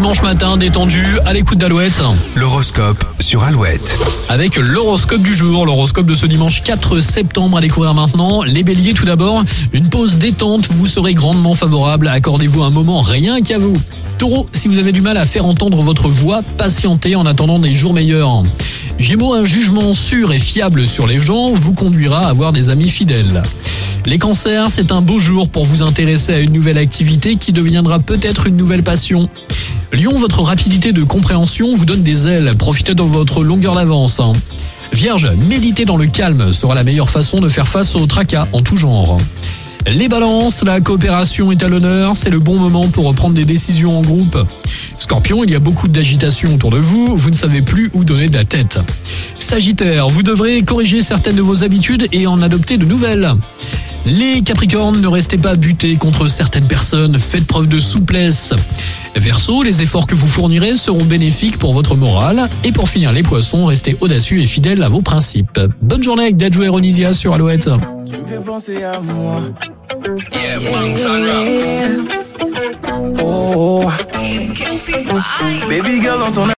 dimanche matin détendu à l'écoute d'Alouette. L'horoscope sur Alouette. Avec l'horoscope du jour, l'horoscope de ce dimanche 4 septembre à découvrir maintenant. Les béliers tout d'abord, une pause détente vous serez grandement favorable. Accordez-vous un moment rien qu'à vous. Taureau, si vous avez du mal à faire entendre votre voix, patientez en attendant des jours meilleurs. Gémeaux, un jugement sûr et fiable sur les gens vous conduira à avoir des amis fidèles. Les cancers, c'est un beau jour pour vous intéresser à une nouvelle activité qui deviendra peut-être une nouvelle passion. Lion, votre rapidité de compréhension vous donne des ailes. Profitez de votre longueur d'avance. Vierge, méditer dans le calme sera la meilleure façon de faire face au tracas en tout genre. Les balances, la coopération est à l'honneur, c'est le bon moment pour reprendre des décisions en groupe. Scorpion, il y a beaucoup d'agitation autour de vous, vous ne savez plus où donner de la tête. Sagittaire, vous devrez corriger certaines de vos habitudes et en adopter de nouvelles. Les Capricornes, ne restez pas butés contre certaines personnes, faites preuve de souplesse. Verseau, les efforts que vous fournirez seront bénéfiques pour votre morale. Et pour finir les poissons, restez audacieux et fidèles à vos principes. Bonne journée avec Dadjo et Ronisia sur Alouette. Tu me fais penser à moi. Vibes. Baby girl, dans ton